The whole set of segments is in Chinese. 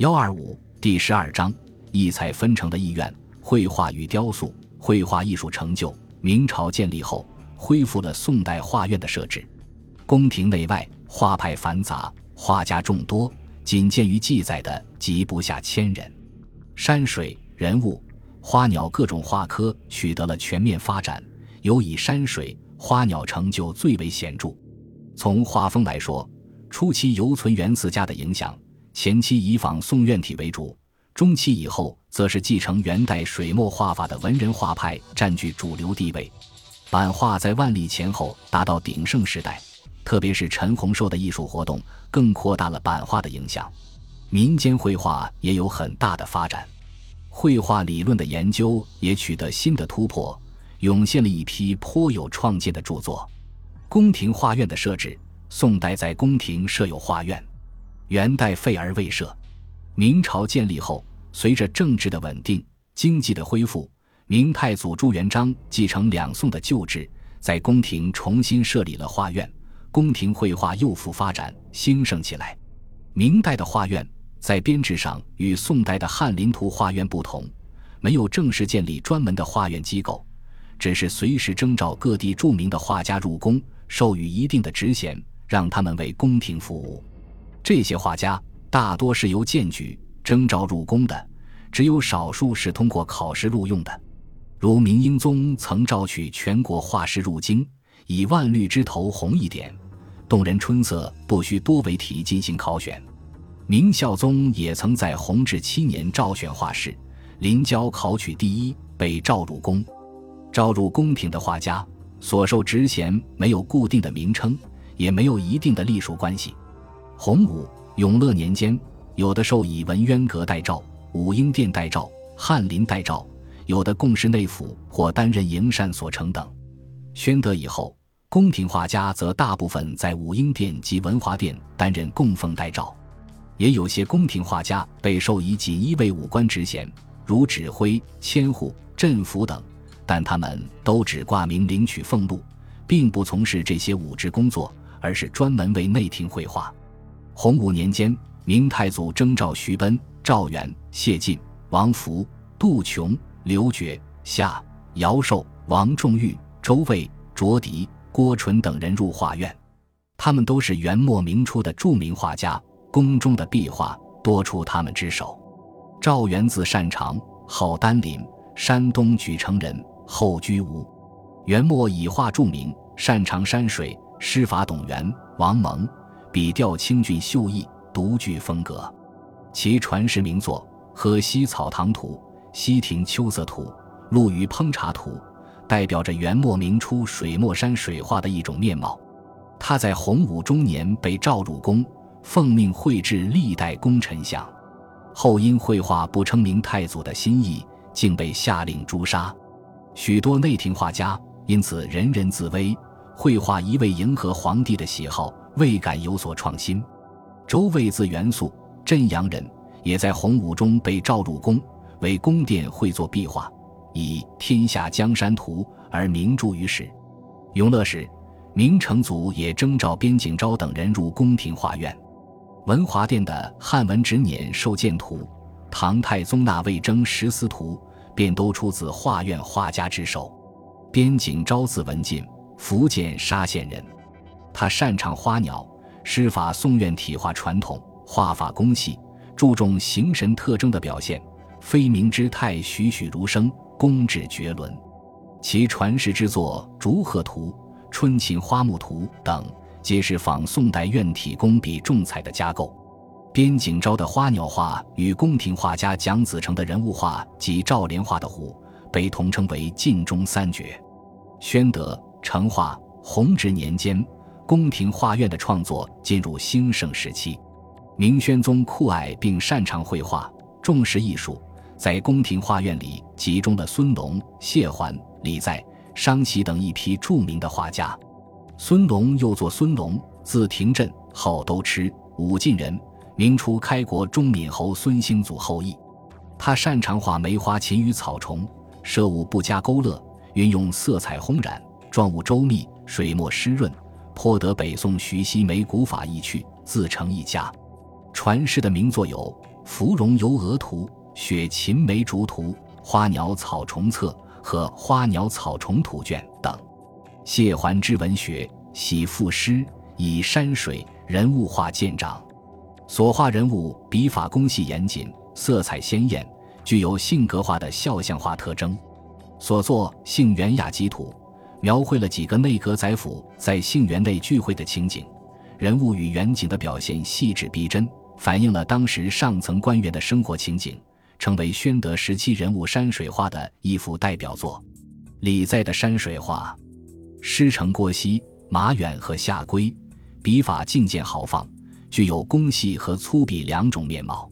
幺二五第十二章异彩纷呈的意愿。绘画与雕塑，绘画艺术成就。明朝建立后，恢复了宋代画院的设置。宫廷内外画派繁杂，画家众多，仅见于记载的即不下千人。山水、人物、花鸟各种画科取得了全面发展，尤以山水、花鸟成就最为显著。从画风来说，初期犹存元四家的影响。前期以仿宋院体为主，中期以后则是继承元代水墨画法的文人画派占据主流地位。版画在万历前后达到鼎盛时代，特别是陈洪寿的艺术活动更扩大了版画的影响。民间绘画也有很大的发展，绘画理论的研究也取得新的突破，涌现了一批颇有创建的著作。宫廷画院的设置，宋代在宫廷设有画院。元代废而未设，明朝建立后，随着政治的稳定、经济的恢复，明太祖朱元璋继承两宋的旧制，在宫廷重新设立了画院，宫廷绘画又复发展兴盛起来。明代的画院在编制上与宋代的翰林图画院不同，没有正式建立专门的画院机构，只是随时征召各地著名的画家入宫，授予一定的职衔，让他们为宫廷服务。这些画家大多是由荐举征召入宫的，只有少数是通过考试录用的。如明英宗曾召取全国画师入京，以万绿枝头红一点，动人春色不需多为题进行考选。明孝宗也曾在弘治七年召选画师，临交考取第一，被召入宫。召入宫廷的画家所受职衔没有固定的名称，也没有一定的隶属关系。洪武、永乐年间，有的授以文渊阁代诏、武英殿代诏、翰林代诏，有的贡侍内府或担任营缮所成等。宣德以后，宫廷画家则大部分在武英殿及文华殿担任供奉代诏，也有些宫廷画家被授以锦衣卫武官职衔，如指挥、千户、镇抚等，但他们都只挂名领取俸禄，并不从事这些武职工作，而是专门为内廷绘画。洪武年间，明太祖征召徐奔、赵元、谢晋、王福、杜琼、刘觉、夏、姚寿、王仲玉、周卫、卓迪、郭纯等人入画院。他们都是元末明初的著名画家，宫中的壁画多出他们之手。赵元字善长，号丹林，山东莒城人，后居吴。元末以画著名，擅长山水，诗法董源、王蒙。笔调清俊秀逸，独具风格。其传世名作《河西草堂图》《西亭秋色图》《陆羽烹茶图》，代表着元末明初水墨山水画的一种面貌。他在洪武中年被召入宫，奉命绘制历代功臣像，后因绘画不称明太祖的心意，竟被下令诛杀。许多内廷画家因此人人自危，绘画一味迎合皇帝的喜好。未敢有所创新。周魏字元素，镇阳人，也在洪武中被召入宫，为宫殿绘作壁画，以《天下江山图》而名著于世。永乐时，明成祖也征召边景昭等人入宫廷画院。文华殿的《汉文直辇授鉴图》《唐太宗纳魏征十思图》便都出自画院画家之手。边景昭字文进，福建沙县人。他擅长花鸟，师法宋院体画传统，画法工细，注重形神特征的表现，飞鸣之态栩栩如生，工致绝伦。其传世之作《竹鹤图》《春琴花木图》等，皆是仿宋代院体工笔重彩的佳构。边景昭的花鸟画与宫廷画家蒋子成的人物画及赵连画的虎，被统称为晋中三绝。宣德、成化、弘治年间。宫廷画院的创作进入兴盛时期，明宣宗酷爱并擅长绘画，重视艺术，在宫廷画院里集中了孙龙、谢桓、李在、商琦等一批著名的画家。孙龙又作孙龙，字廷镇，号都吃，武进人，明初开国中闽侯孙兴祖后裔。他擅长画梅花禽鱼草虫，涉物不加勾勒，运用色彩烘染，状物周密，水墨湿润。颇得北宋徐熙枚古法意趣，自成一家。传世的名作有《芙蓉游鹅图、雪禽梅竹图、花鸟草虫册和花鸟草虫图卷等。谢桓之文学喜赋诗，以山水人物画见长，所画人物笔法工细严谨，色彩鲜艳，具有性格化的肖像画特征。所作《杏园雅集图》描绘了几个内阁宰府在杏园内聚会的情景，人物与远景的表现细致逼真，反映了当时上层官员的生活情景，成为宣德时期人物山水画的一幅代表作。李在的山水画。师承郭熙、马远和夏圭，笔法劲健豪放，具有工细和粗鄙两种面貌。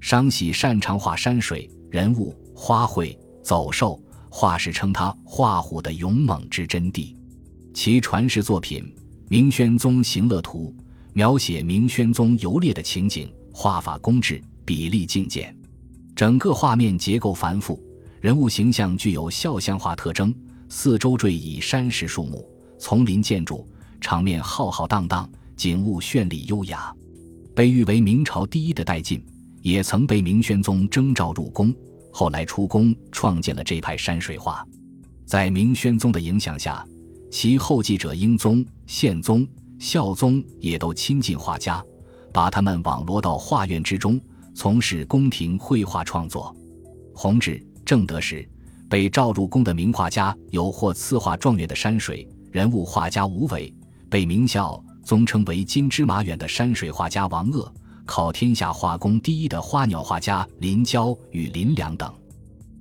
商喜擅长画山水、人物、花卉、走兽，画师称他“画虎的勇猛之真谛”。其传世作品《明宣宗行乐图》描写明宣宗游猎的情景，画法工致，比例精简，整个画面结构繁复，人物形象具有肖像画特征。四周缀以山石树木、丛林建筑，场面浩浩荡荡，景物绚丽优雅。被誉为明朝第一的戴进，也曾被明宣宗征召入宫，后来出宫创建了这派山水画。在明宣宗的影响下，其后继者英宗、宪宗、孝宗也都亲近画家，把他们网罗到画院之中，从事宫廷绘画创作。弘治、正德时。被召入宫的名画家有获赐画状元的山水人物画家吴伟，被明孝宗称为“金芝麻远”的山水画家王鄂，考天下画工第一的花鸟画家林娇与林良等。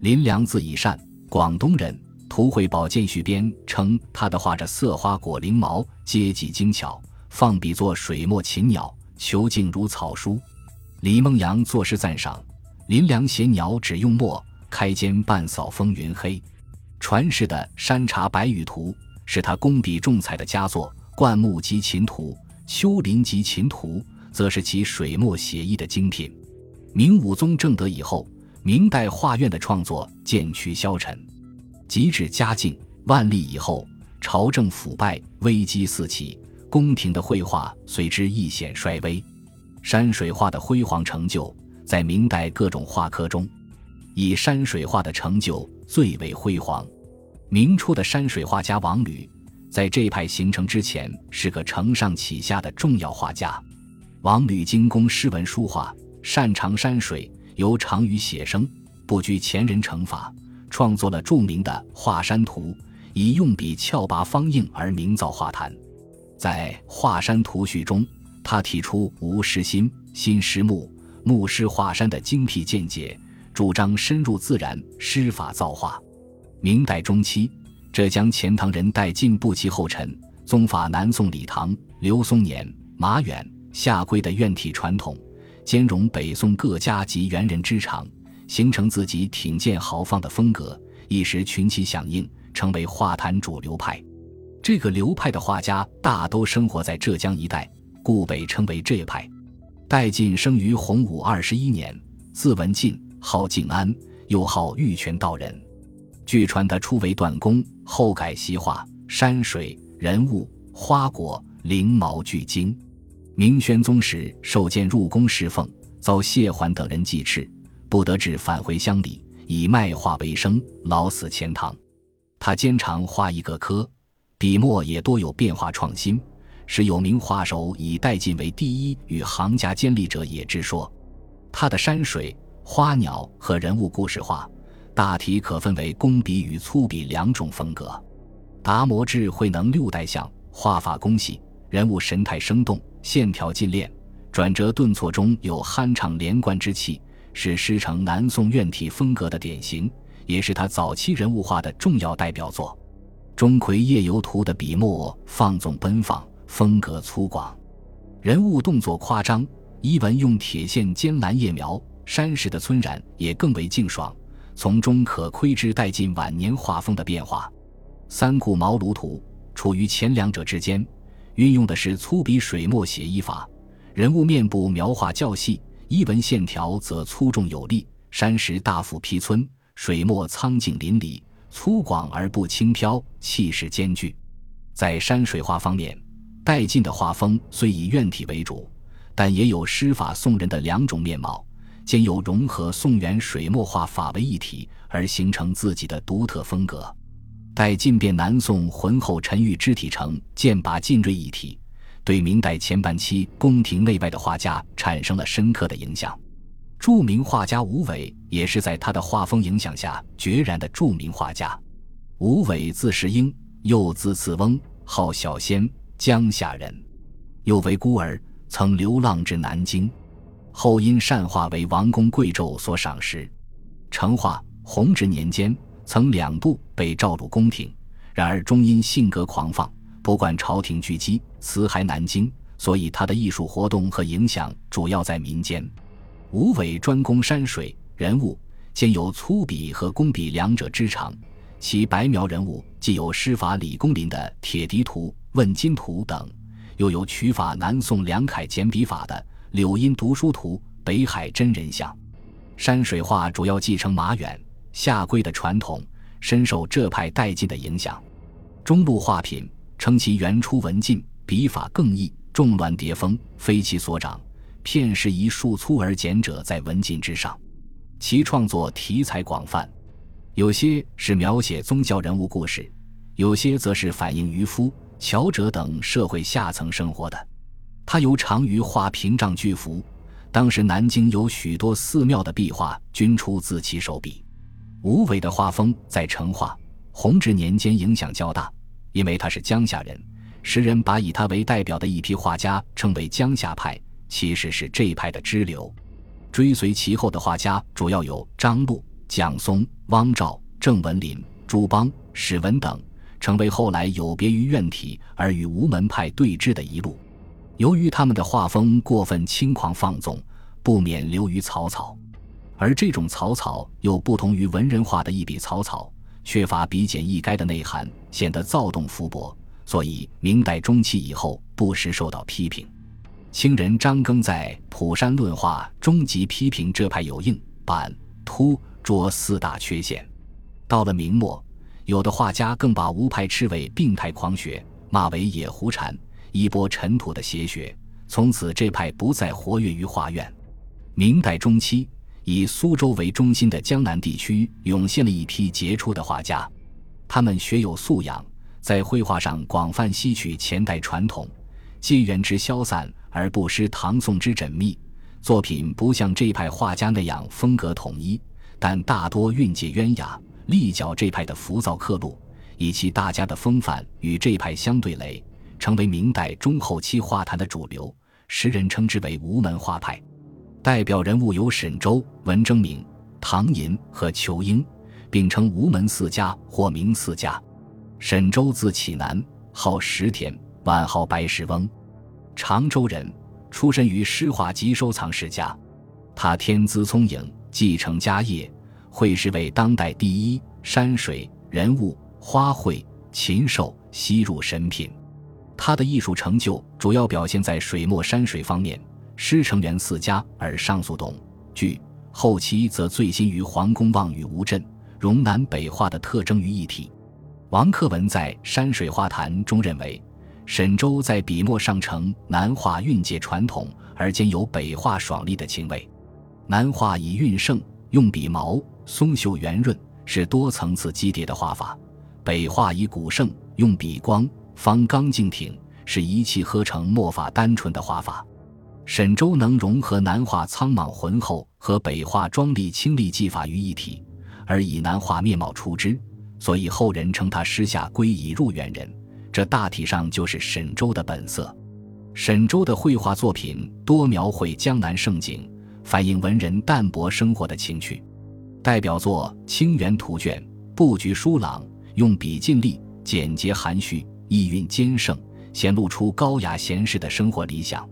林良字以善，广东人。《图绘宝鉴序编》称他的画着色花果翎毛，阶级精巧，放笔作水墨禽鸟，遒劲如草书。李梦阳作诗赞赏林良写鸟只用墨。开间半扫风云黑，传世的《山茶白羽图》是他工笔重彩的佳作，《灌木及琴图》《丘陵及琴图》则是其水墨写意的精品。明武宗正德以后，明代画院的创作渐趋消沉，及至嘉靖、万历以后，朝政腐败，危机四起，宫廷的绘画随之一显衰微。山水画的辉煌成就，在明代各种画科中。以山水画的成就最为辉煌。明初的山水画家王履，在这派形成之前是个承上启下的重要画家。王履精工诗文书画，擅长山水，尤长于写生，不拘前人成法，创作了著名的《画山图》，以用笔峭拔方硬而名噪画坛。在《画山图序》中，他提出“无诗心，心诗木，木诗画山”的精辟见解。主张深入自然，诗法造化。明代中期，浙江钱塘人戴进步其后尘，宗法南宋李唐、刘松年、马远、夏圭的院体传统，兼容北宋各家及元人之长，形成自己挺健豪放的风格，一时群起响应，成为画坛主流派。这个流派的画家大都生活在浙江一带，故被称为浙派。戴进生于洪武二十一年，字文进。号静安，又号玉泉道人。据传他初为断工，后改习画山水、人物、花果、翎毛俱精。明宣宗时受荐入宫侍奉，遭谢桓等人忌斥，不得志返回乡里，以卖画为生，老死钱塘。他兼常画一个科，笔墨也多有变化创新，使有名画手以戴进为第一与行家兼立者也之说。他的山水。花鸟和人物故事画，大体可分为工笔与粗笔两种风格。达摩智慧能六代相，画法工细，人物神态生动，线条劲练，转折顿挫中有酣畅连贯之气，是师承南宋院体风格的典型，也是他早期人物画的重要代表作。钟馗夜游图的笔墨放纵奔放，风格粗犷，人物动作夸张，一文用铁线尖蓝叶描。山石的皴染也更为劲爽，从中可窥知带进晚年画风的变化。三顾茅庐图处于前两者之间，运用的是粗笔水墨写意法，人物面部描画较细，衣纹线条则粗重有力。山石大幅披皴，水墨苍劲淋漓，粗犷而不轻飘，气势兼具。在山水画方面，带进的画风虽以院体为主，但也有诗法宋人的两种面貌。兼有融合宋元水墨画法为一体，而形成自己的独特风格。待晋变南宋浑厚沉郁肢体成剑拔劲锐一体，对明代前半期宫廷内外的画家产生了深刻的影响。著名画家吴伟也是在他的画风影响下决然的著名画家。吴伟字石英，又字次翁，号小仙，江夏人，又为孤儿，曾流浪至南京，后因善画为王公贵胄所赏识，成画。弘治年间。曾两度被召入宫廷，然而终因性格狂放，不惯朝廷拘羁，辞还南京。所以他的艺术活动和影响主要在民间。吴伟专攻山水人物，兼有粗笔和工笔两者之长。其白描人物既有师法李公麟的《铁笛图》《问津图》等，又有取法南宋梁楷简笔法的《柳荫读书图》《北海真人像》。山水画主要继承马远。夏圭的传统深受这派带劲的影响。中路画品称其原出文进，笔法更异，重乱叠峰，非其所长。片是一束粗而简者在文进之上。其创作题材广泛，有些是描写宗教人物故事，有些则是反映渔夫、樵者等社会下层生活的。他尤长于画屏障巨幅，当时南京有许多寺庙的壁画均出自其手笔。吴伟的画风在成化、弘治年间影响较大，因为他是江夏人，时人把以他为代表的一批画家称为江夏派，其实是这一派的支流。追随其后的画家主要有张璐、蒋松、汪兆、郑文林、朱邦、史文等，成为后来有别于院体而与吴门派对峙的一路。由于他们的画风过分轻狂放纵，不免流于草草。而这种草草又不同于文人画的一笔草草，缺乏笔简意赅的内涵，显得躁动浮薄，所以明代中期以后不时受到批评。清人张庚在《蒲山论画》中即批评这派有硬、板、凸、拙四大缺陷。到了明末，有的画家更把吴派斥为病态狂学，骂为野狐禅，一波尘土的邪学。从此，这派不再活跃于画院。明代中期。以苏州为中心的江南地区涌现了一批杰出的画家，他们学有素养，在绘画上广泛吸取前代传统，借元之消散而不失唐宋之缜密。作品不像这派画家那样风格统一，但大多蕴藉渊雅，力角这派的浮躁刻录，以其大家的风范与这派相对垒，成为明代中后期画坛的主流。时人称之为吴门画派。代表人物有沈周、文征明、唐寅和仇英，并称吴门四家或名四家。沈周字启南，号石田，晚号白石翁，常州人，出身于诗画及收藏世家。他天资聪颖，继承家业，绘师为当代第一，山水、人物、花卉、禽兽悉入神品。他的艺术成就主要表现在水墨山水方面。师承元四家，而上溯董据后期则醉心于皇宫望与吴镇，融南北画的特征于一体。王克文在《山水画谈》中认为，沈周在笔墨上承南画韵界传统，而兼有北画爽利的情味。南画以韵盛，用笔毛松秀圆润，是多层次积叠的画法；北画以古盛，用笔光方刚劲挺，是一气呵成墨法单纯的画法。沈周能融合南画苍莽浑厚和北画庄丽清丽技法于一体，而以南画面貌出之，所以后人称他师下归以入远人。这大体上就是沈周的本色。沈周的绘画作品多描绘江南盛景，反映文人淡泊生活的情趣。代表作《清源图卷》，布局疏朗，用笔尽力，简洁含蓄，意蕴兼盛，显露出高雅闲适的生活理想。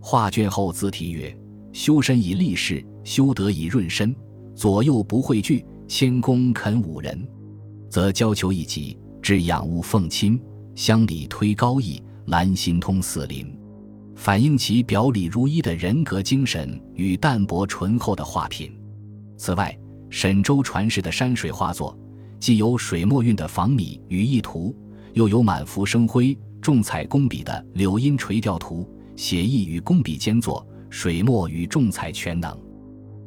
画卷后自题曰：“修身以立世，修德以润身。左右不讳惧，谦恭肯侮人，则交求一己，至仰物奉亲，乡里推高义，兰心通四邻。”反映其表里如一的人格精神与淡泊醇厚的画品。此外，沈周传世的山水画作，既有水墨韵的仿米与意图，又有满幅生辉、重彩工笔的柳荫垂钓图。写意与工笔兼作，水墨与重彩全能。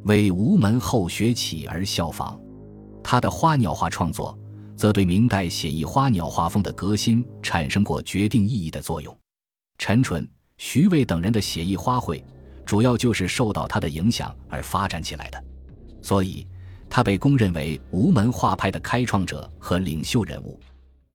为吴门后学起而效仿。他的花鸟画创作，则对明代写意花鸟画风的革新产生过决定意义的作用。陈纯、徐渭等人的写意花卉，主要就是受到他的影响而发展起来的，所以他被公认为吴门画派的开创者和领袖人物。